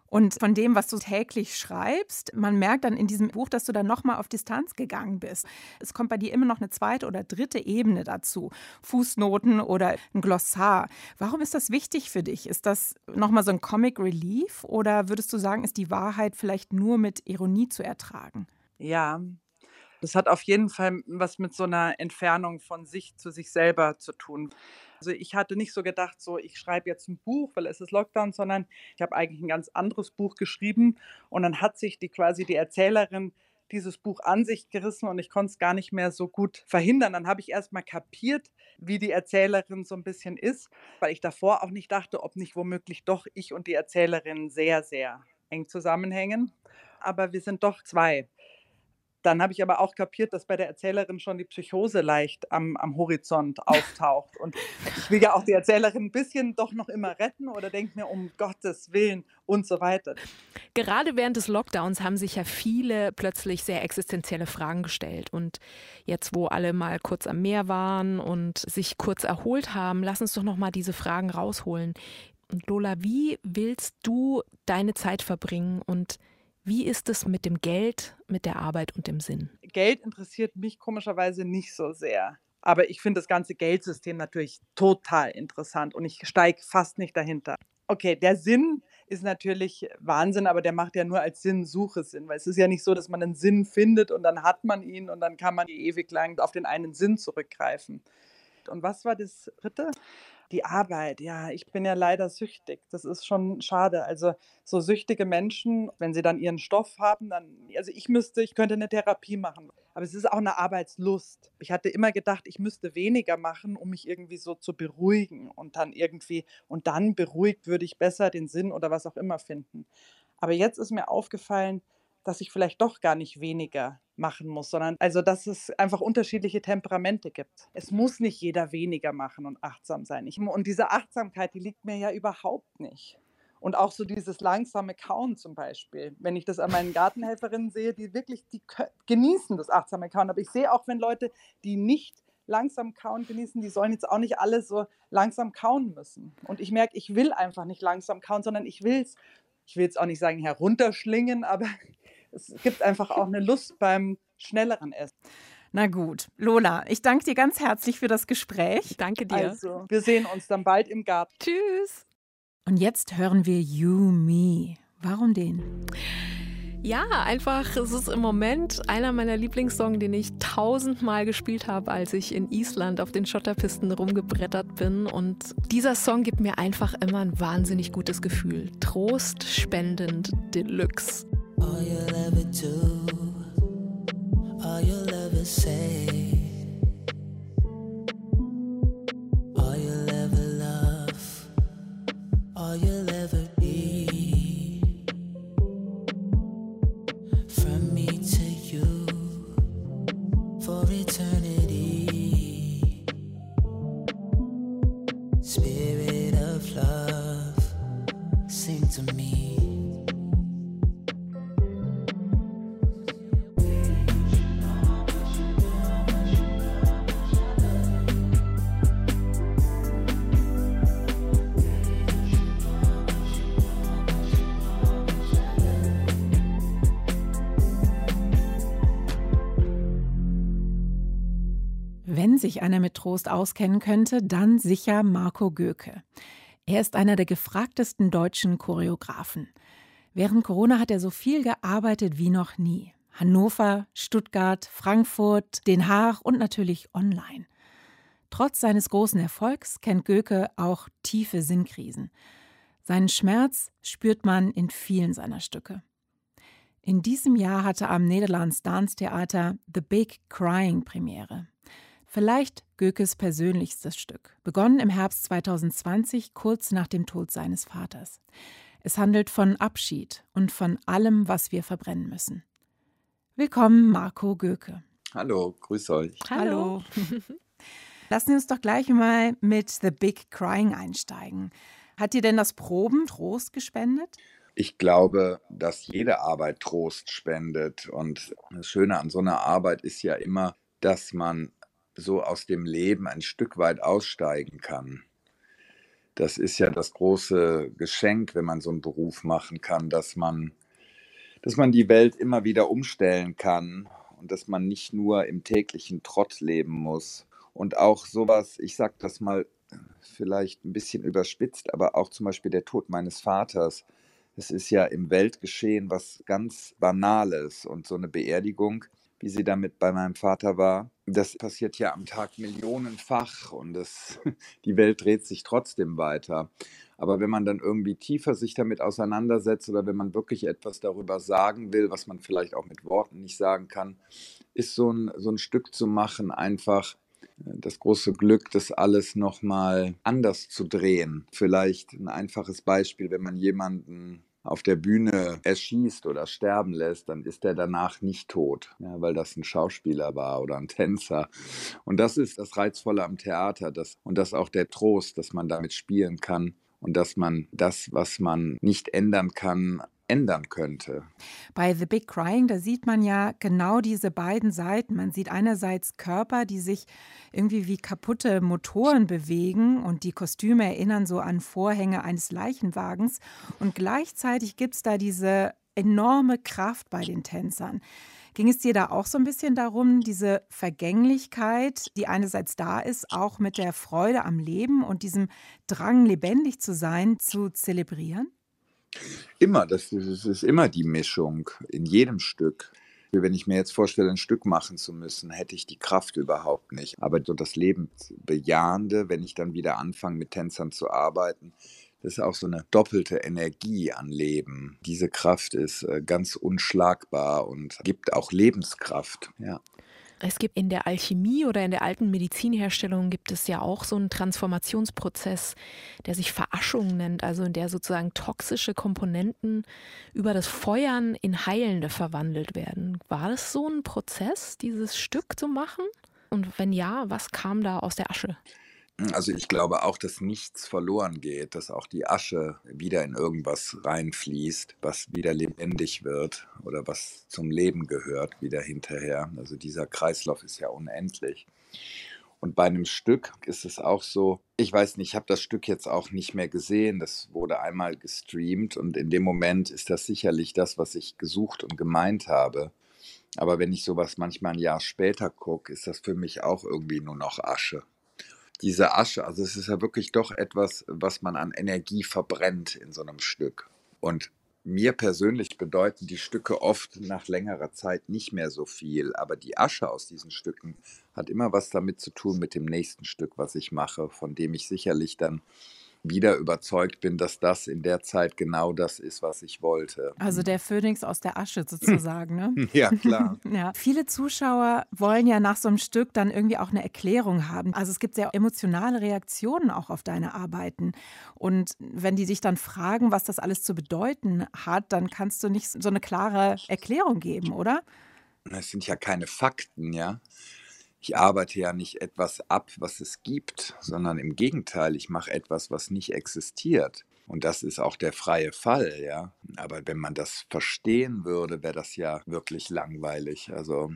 Und von dem, was du täglich schreibst, man merkt dann in diesem Buch, dass du dann nochmal auf Distanz gegangen bist. Es kommt bei dir immer noch eine zweite oder dritte Ebene dazu. Fußnoten oder ein Glossar. Warum ist das wichtig für dich? Ist das nochmal so ein Comic Relief oder würdest du sagen, ist die Wahrheit vielleicht nur mit Ironie zu ertragen? Ja, das hat auf jeden Fall was mit so einer Entfernung von sich zu sich selber zu tun. Also ich hatte nicht so gedacht, so ich schreibe jetzt ein Buch, weil es ist Lockdown, sondern ich habe eigentlich ein ganz anderes Buch geschrieben und dann hat sich die quasi die Erzählerin dieses Buch an sich gerissen und ich konnte es gar nicht mehr so gut verhindern. Dann habe ich erst mal kapiert, wie die Erzählerin so ein bisschen ist, weil ich davor auch nicht dachte, ob nicht womöglich doch ich und die Erzählerin sehr, sehr eng zusammenhängen. Aber wir sind doch zwei. Dann habe ich aber auch kapiert, dass bei der Erzählerin schon die Psychose leicht am, am Horizont auftaucht. Und ich will ja auch die Erzählerin ein bisschen doch noch immer retten oder denke mir, um Gottes Willen und so weiter. Gerade während des Lockdowns haben sich ja viele plötzlich sehr existenzielle Fragen gestellt. Und jetzt, wo alle mal kurz am Meer waren und sich kurz erholt haben, lass uns doch noch mal diese Fragen rausholen. Und Lola, wie willst du deine Zeit verbringen und wie ist es mit dem Geld, mit der Arbeit und dem Sinn? Geld interessiert mich komischerweise nicht so sehr. Aber ich finde das ganze Geldsystem natürlich total interessant und ich steige fast nicht dahinter. Okay, der Sinn ist natürlich Wahnsinn, aber der macht ja nur als Sinnsuche Sinn, weil es ist ja nicht so, dass man einen Sinn findet und dann hat man ihn und dann kann man ewig lang auf den einen Sinn zurückgreifen. Und was war das dritte? Die Arbeit, ja, ich bin ja leider süchtig. Das ist schon schade. Also so süchtige Menschen, wenn sie dann ihren Stoff haben, dann, also ich müsste, ich könnte eine Therapie machen. Aber es ist auch eine Arbeitslust. Ich hatte immer gedacht, ich müsste weniger machen, um mich irgendwie so zu beruhigen und dann irgendwie, und dann beruhigt würde ich besser den Sinn oder was auch immer finden. Aber jetzt ist mir aufgefallen, dass ich vielleicht doch gar nicht weniger machen muss, sondern also, dass es einfach unterschiedliche Temperamente gibt. Es muss nicht jeder weniger machen und achtsam sein. Ich, und diese Achtsamkeit, die liegt mir ja überhaupt nicht. Und auch so dieses langsame Kauen zum Beispiel. Wenn ich das an meinen Gartenhelferinnen sehe, die wirklich, die genießen das achtsame Kauen. Aber ich sehe auch, wenn Leute, die nicht langsam kauen genießen, die sollen jetzt auch nicht alle so langsam kauen müssen. Und ich merke, ich will einfach nicht langsam kauen, sondern ich will es, ich will jetzt auch nicht sagen herunterschlingen, aber es gibt einfach auch eine Lust beim schnelleren Essen. Na gut, Lola, ich danke dir ganz herzlich für das Gespräch. Danke dir. Also, wir sehen uns dann bald im Garten. Tschüss. Und jetzt hören wir You Me. Warum den? Ja, einfach, es ist im Moment einer meiner Lieblingssongs, den ich tausendmal gespielt habe, als ich in Island auf den Schotterpisten rumgebrettert bin. Und dieser Song gibt mir einfach immer ein wahnsinnig gutes Gefühl. Trost spendend Deluxe. All you'll ever do, all you'll ever say, all you'll ever love, all you'll ever Trost auskennen könnte, dann sicher Marco Göke. Er ist einer der gefragtesten deutschen Choreografen. Während Corona hat er so viel gearbeitet wie noch nie. Hannover, Stuttgart, Frankfurt, Den Haag und natürlich online. Trotz seines großen Erfolgs kennt Göke auch tiefe Sinnkrisen. Seinen Schmerz spürt man in vielen seiner Stücke. In diesem Jahr hatte am Nederlands Dance Theater The Big Crying Premiere. Vielleicht Gökes persönlichstes Stück, begonnen im Herbst 2020, kurz nach dem Tod seines Vaters. Es handelt von Abschied und von allem, was wir verbrennen müssen. Willkommen, Marco Göke. Hallo, grüß euch. Hallo. Lassen Sie uns doch gleich mal mit The Big Crying einsteigen. Hat dir denn das Proben Trost gespendet? Ich glaube, dass jede Arbeit Trost spendet. Und das Schöne an so einer Arbeit ist ja immer, dass man so aus dem Leben ein Stück weit aussteigen kann. Das ist ja das große Geschenk, wenn man so einen Beruf machen kann, dass man, dass man die Welt immer wieder umstellen kann und dass man nicht nur im täglichen Trott leben muss. Und auch sowas, ich sag das mal vielleicht ein bisschen überspitzt, aber auch zum Beispiel der Tod meines Vaters. Es ist ja im Weltgeschehen was ganz Banales und so eine Beerdigung, wie sie damit bei meinem Vater war, das passiert ja am Tag millionenfach und das, die Welt dreht sich trotzdem weiter. Aber wenn man dann irgendwie tiefer sich damit auseinandersetzt oder wenn man wirklich etwas darüber sagen will, was man vielleicht auch mit Worten nicht sagen kann, ist so ein, so ein Stück zu machen einfach das große Glück, das alles nochmal anders zu drehen. Vielleicht ein einfaches Beispiel, wenn man jemanden auf der Bühne erschießt oder sterben lässt, dann ist er danach nicht tot, ja, weil das ein Schauspieler war oder ein Tänzer. Und das ist das Reizvolle am Theater das, und das auch der Trost, dass man damit spielen kann und dass man das, was man nicht ändern kann, ändern könnte. Bei The Big Crying, da sieht man ja genau diese beiden Seiten. Man sieht einerseits Körper, die sich irgendwie wie kaputte Motoren bewegen und die Kostüme erinnern so an Vorhänge eines Leichenwagens. Und gleichzeitig gibt es da diese enorme Kraft bei den Tänzern. Ging es dir da auch so ein bisschen darum, diese Vergänglichkeit, die einerseits da ist, auch mit der Freude am Leben und diesem Drang, lebendig zu sein, zu zelebrieren? Immer, das ist, das ist immer die Mischung in jedem Stück. Wenn ich mir jetzt vorstelle, ein Stück machen zu müssen, hätte ich die Kraft überhaupt nicht. Aber so das Lebensbejahende, wenn ich dann wieder anfange, mit Tänzern zu arbeiten, das ist auch so eine doppelte Energie an Leben. Diese Kraft ist äh, ganz unschlagbar und gibt auch Lebenskraft. Ja. Es gibt in der Alchemie oder in der alten Medizinherstellung gibt es ja auch so einen Transformationsprozess, der sich Veraschung nennt, also in der sozusagen toxische Komponenten über das Feuern in heilende verwandelt werden. War das so ein Prozess, dieses Stück zu machen? Und wenn ja, was kam da aus der Asche? Also ich glaube auch, dass nichts verloren geht, dass auch die Asche wieder in irgendwas reinfließt, was wieder lebendig wird oder was zum Leben gehört wieder hinterher. Also dieser Kreislauf ist ja unendlich. Und bei einem Stück ist es auch so, ich weiß nicht, ich habe das Stück jetzt auch nicht mehr gesehen, das wurde einmal gestreamt und in dem Moment ist das sicherlich das, was ich gesucht und gemeint habe. Aber wenn ich sowas manchmal ein Jahr später gucke, ist das für mich auch irgendwie nur noch Asche diese Asche, also es ist ja wirklich doch etwas, was man an Energie verbrennt in so einem Stück. Und mir persönlich bedeuten die Stücke oft nach längerer Zeit nicht mehr so viel, aber die Asche aus diesen Stücken hat immer was damit zu tun mit dem nächsten Stück, was ich mache, von dem ich sicherlich dann wieder überzeugt bin, dass das in der Zeit genau das ist, was ich wollte. Also der Phönix aus der Asche sozusagen, ne? Ja, klar. ja. Viele Zuschauer wollen ja nach so einem Stück dann irgendwie auch eine Erklärung haben. Also es gibt sehr emotionale Reaktionen auch auf deine Arbeiten. Und wenn die dich dann fragen, was das alles zu bedeuten hat, dann kannst du nicht so eine klare Erklärung geben, oder? Es sind ja keine Fakten, ja ich arbeite ja nicht etwas ab, was es gibt, sondern im Gegenteil, ich mache etwas, was nicht existiert. Und das ist auch der freie Fall, ja. Aber wenn man das verstehen würde, wäre das ja wirklich langweilig. Also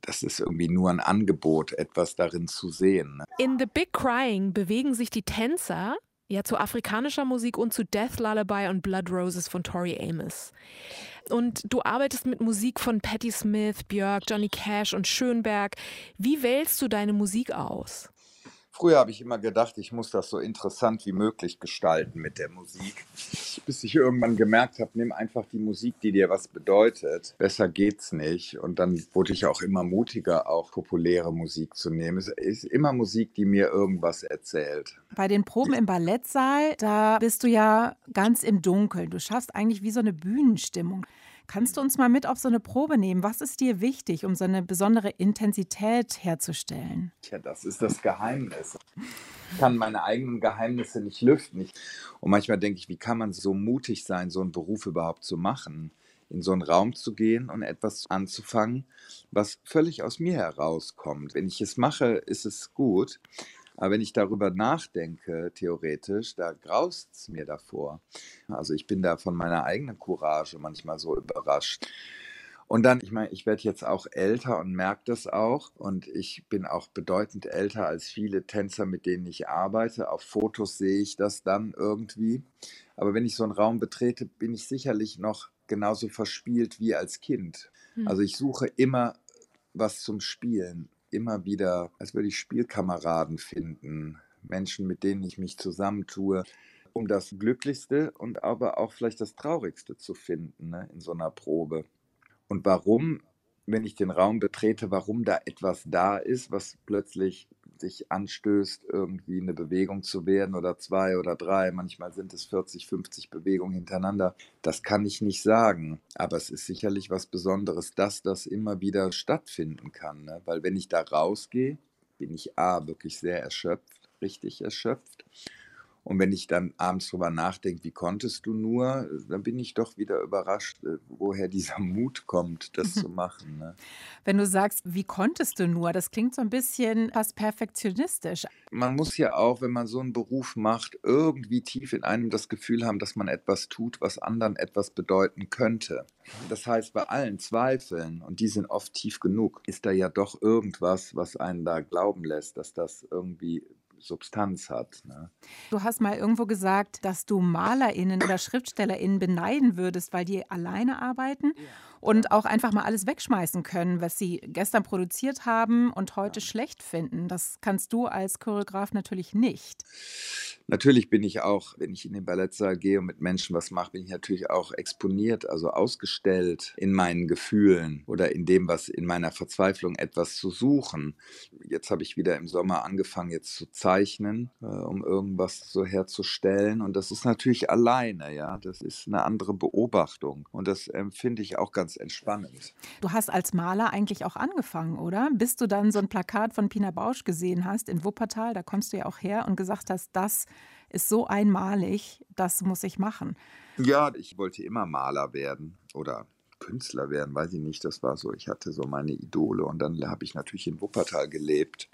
das ist irgendwie nur ein Angebot, etwas darin zu sehen. Ne? In The Big Crying bewegen sich die Tänzer ja zu afrikanischer Musik und zu Death Lullaby und Blood Roses von Tori Amos. Und du arbeitest mit Musik von Patti Smith, Björk, Johnny Cash und Schönberg. Wie wählst du deine Musik aus? Früher habe ich immer gedacht, ich muss das so interessant wie möglich gestalten mit der Musik. Bis ich irgendwann gemerkt habe, nimm einfach die Musik, die dir was bedeutet. Besser geht's nicht. Und dann wurde ich auch immer mutiger, auch populäre Musik zu nehmen. Es ist immer Musik, die mir irgendwas erzählt. Bei den Proben im Ballettsaal, da bist du ja ganz im Dunkeln. Du schaffst eigentlich wie so eine Bühnenstimmung. Kannst du uns mal mit auf so eine Probe nehmen? Was ist dir wichtig, um so eine besondere Intensität herzustellen? Tja, das ist das Geheimnis. Ich kann meine eigenen Geheimnisse nicht lüften. Und manchmal denke ich, wie kann man so mutig sein, so einen Beruf überhaupt zu machen? in so einen Raum zu gehen und etwas anzufangen, was völlig aus mir herauskommt. Wenn ich es mache, ist es gut. Aber wenn ich darüber nachdenke, theoretisch, da graust es mir davor. Also ich bin da von meiner eigenen Courage manchmal so überrascht. Und dann, ich meine, ich werde jetzt auch älter und merke das auch. Und ich bin auch bedeutend älter als viele Tänzer, mit denen ich arbeite. Auf Fotos sehe ich das dann irgendwie. Aber wenn ich so einen Raum betrete, bin ich sicherlich noch genauso verspielt wie als Kind. Hm. Also ich suche immer was zum Spielen. Immer wieder, als würde ich Spielkameraden finden. Menschen, mit denen ich mich zusammentue, um das Glücklichste und aber auch vielleicht das Traurigste zu finden ne, in so einer Probe. Und warum, wenn ich den Raum betrete, warum da etwas da ist, was plötzlich sich anstößt, irgendwie eine Bewegung zu werden oder zwei oder drei, manchmal sind es 40, 50 Bewegungen hintereinander, das kann ich nicht sagen. Aber es ist sicherlich was Besonderes, dass das immer wieder stattfinden kann. Ne? Weil wenn ich da rausgehe, bin ich A, wirklich sehr erschöpft, richtig erschöpft. Und wenn ich dann abends drüber nachdenke, wie konntest du nur, dann bin ich doch wieder überrascht, äh, woher dieser Mut kommt, das zu machen. Ne? Wenn du sagst, wie konntest du nur, das klingt so ein bisschen fast perfektionistisch. Man muss ja auch, wenn man so einen Beruf macht, irgendwie tief in einem das Gefühl haben, dass man etwas tut, was anderen etwas bedeuten könnte. Das heißt, bei allen Zweifeln, und die sind oft tief genug, ist da ja doch irgendwas, was einen da glauben lässt, dass das irgendwie Substanz hat. Ne? Du hast mal irgendwo gesagt, dass du MalerInnen oder SchriftstellerInnen beneiden würdest, weil die alleine arbeiten und auch einfach mal alles wegschmeißen können, was sie gestern produziert haben und heute schlecht finden. Das kannst du als Choreograf natürlich nicht. Natürlich bin ich auch, wenn ich in den Ballettsaal gehe und mit Menschen was mache, bin ich natürlich auch exponiert, also ausgestellt in meinen Gefühlen oder in dem, was in meiner Verzweiflung etwas zu suchen. Jetzt habe ich wieder im Sommer angefangen, jetzt zu zeichnen, äh, um irgendwas so herzustellen. Und das ist natürlich alleine, ja. Das ist eine andere Beobachtung. Und das empfinde ich auch ganz entspannend. Du hast als Maler eigentlich auch angefangen, oder? Bis du dann so ein Plakat von Pina Bausch gesehen hast in Wuppertal, da kommst du ja auch her und gesagt hast, das ist so einmalig, das muss ich machen. Ja, ich wollte immer Maler werden oder Künstler werden, weiß ich nicht. Das war so, ich hatte so meine Idole und dann habe ich natürlich in Wuppertal gelebt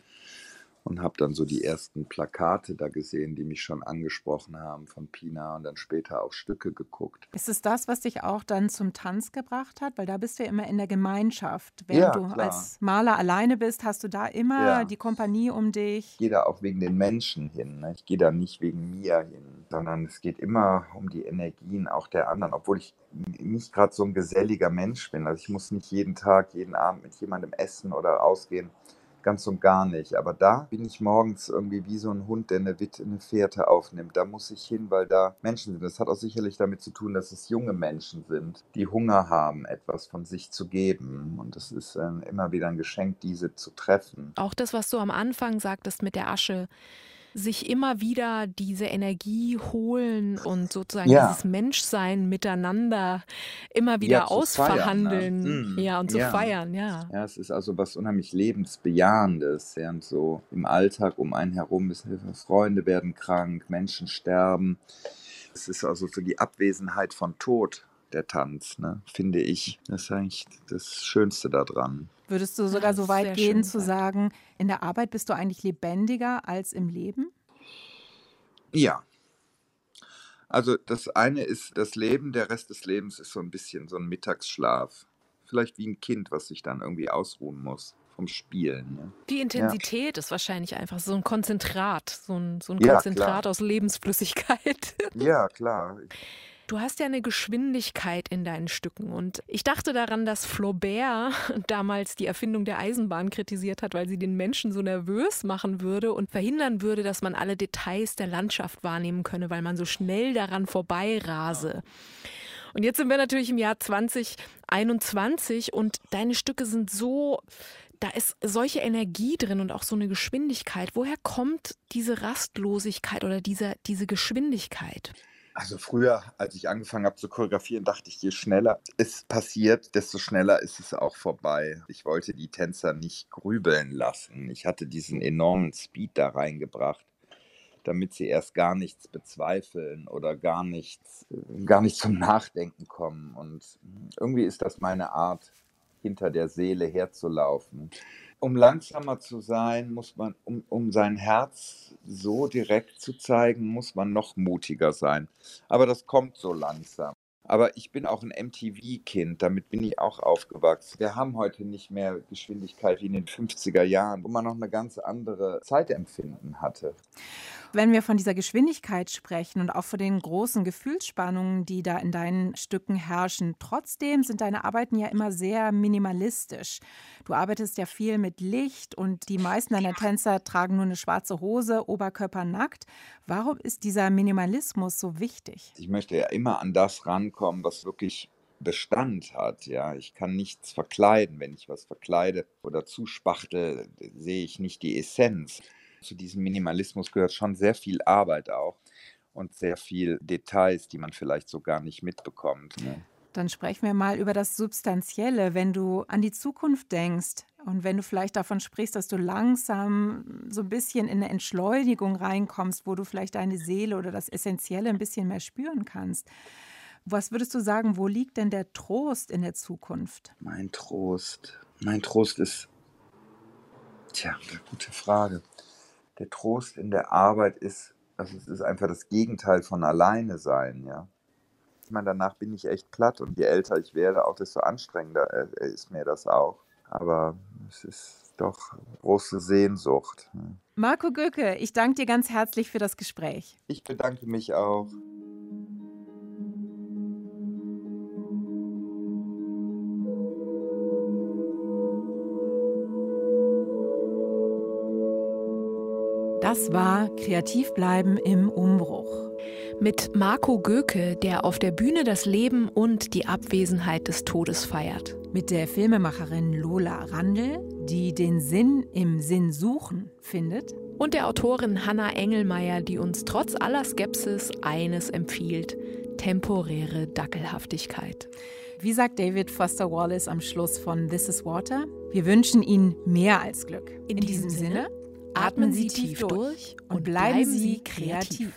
und habe dann so die ersten Plakate da gesehen, die mich schon angesprochen haben von Pina und dann später auch Stücke geguckt. Ist es das, was dich auch dann zum Tanz gebracht hat? Weil da bist du ja immer in der Gemeinschaft. Während Ja, du klar. als Maler alleine bist, hast du da immer Ja. die Kompanie um dich. Ich gehe da auch wegen den Menschen hin. Ne? Ich gehe da nicht wegen mir hin, sondern es geht immer um die Energien auch der anderen, obwohl ich nicht gerade so ein geselliger Mensch bin. Also ich muss nicht jeden Tag, jeden Abend mit jemandem essen oder ausgehen. Ganz und gar nicht. Aber da bin ich morgens irgendwie wie so ein Hund, der eine Witte, eine Fährte aufnimmt. Da muss ich hin, weil da Menschen sind. Das hat auch sicherlich damit zu tun, dass es junge Menschen sind, die Hunger haben, etwas von sich zu geben. Und es ist äh, immer wieder ein Geschenk, diese zu treffen. Auch das, was du am Anfang sagtest mit der Asche, sich immer wieder diese Energie holen und sozusagen Ja. dieses Menschsein miteinander immer wieder Ja, zu feiern, ausverhandeln. ne? Mm, Ja, und zu ja. feiern, ja. Ja, es ist also was unheimlich Lebensbejahendes. Ja, und so im Alltag um einen herum ist Freunde werden krank, Menschen sterben. Es ist also so die Abwesenheit von Tod, der Tanz, ne, finde ich. Das ist eigentlich das Schönste daran. Würdest du sogar so weit gehen zu sagen, in der Arbeit bist du eigentlich lebendiger als im Leben? Ja. Also das eine ist das Leben, der Rest des Lebens ist so ein bisschen so ein Mittagsschlaf. Vielleicht wie ein Kind, was sich dann irgendwie ausruhen muss vom Spielen. Ne? Die Intensität ist wahrscheinlich einfach so ein Konzentrat, so ein, so ein Ja, Konzentrat klar. aus Lebensflüssigkeit. Ja, klar. Du hast ja eine Geschwindigkeit in deinen Stücken und ich dachte daran, dass Flaubert damals die Erfindung der Eisenbahn kritisiert hat, weil sie den Menschen so nervös machen würde und verhindern würde, dass man alle Details der Landschaft wahrnehmen könne, weil man so schnell daran vorbeirase. Und jetzt sind wir natürlich im Jahr 2021 und deine Stücke sind so, da ist solche Energie drin und auch so eine Geschwindigkeit. Woher kommt diese Rastlosigkeit oder diese, diese Geschwindigkeit? Also früher, als ich angefangen habe zu choreografieren, dachte ich, je schneller es passiert, desto schneller ist es auch vorbei. Ich wollte die Tänzer nicht grübeln lassen. Ich hatte diesen enormen Speed da reingebracht, damit sie erst gar nichts bezweifeln oder gar nichts, gar nicht zum Nachdenken kommen. Und irgendwie ist das meine Art, hinter der Seele herzulaufen. Um langsamer zu sein, muss man, um, um sein Herz so direkt zu zeigen, muss man noch mutiger sein. Aber das kommt so langsam. Aber ich bin auch ein MTV-Kind, damit bin ich auch aufgewachsen. Wir haben heute nicht mehr Geschwindigkeit wie in den 50er Jahren, wo man noch eine ganz andere Zeitempfinden hatte. Wenn wir von dieser Geschwindigkeit sprechen und auch von den großen Gefühlsspannungen, die da in deinen Stücken herrschen, trotzdem sind deine Arbeiten ja immer sehr minimalistisch. Du arbeitest ja viel mit Licht und die meisten deiner Tänzer tragen nur eine schwarze Hose, Oberkörper nackt. Warum ist dieser Minimalismus so wichtig? Ich möchte ja immer an das rankommen, was wirklich Bestand hat. Ja, ich kann nichts verkleiden. Wenn ich was verkleide oder zuspachtel, sehe ich nicht die Essenz. Zu diesem Minimalismus gehört schon sehr viel Arbeit auch und sehr viel Details, die man vielleicht so gar nicht mitbekommt. Ne? Dann sprechen wir mal über das Substanzielle. Wenn du an die Zukunft denkst und wenn du vielleicht davon sprichst, dass du langsam so ein bisschen in eine Entschleunigung reinkommst, wo du vielleicht deine Seele oder das Essentielle ein bisschen mehr spüren kannst. Was würdest du sagen, wo liegt denn der Trost in der Zukunft? Mein Trost. Mein Trost ist. Tja, eine gute Frage. Der Trost in der Arbeit ist, also es ist einfach das Gegenteil von alleine sein, ja. Ich meine, danach bin ich echt platt und je älter ich werde, auch desto anstrengender äh, ist mir das auch. Aber es ist doch große Sehnsucht. Marco Göcke, ich danke dir ganz herzlich für das Gespräch. Ich bedanke mich auch. Das war Kreativ bleiben im Umbruch. Mit Marco Göke, der auf der Bühne das Leben und die Abwesenheit des Todes feiert. Mit der Filmemacherin Lola Randl, die den Sinn im Sinn suchen findet. Und der Autorin Hanna Engelmeier, die uns trotz aller Skepsis eines empfiehlt: temporäre Dackelhaftigkeit. Wie sagt David Foster Wallace am Schluss von This is Water? Wir wünschen Ihnen mehr als Glück. In diesem Sinne, atmen Sie tief durch und bleiben Sie kreativ.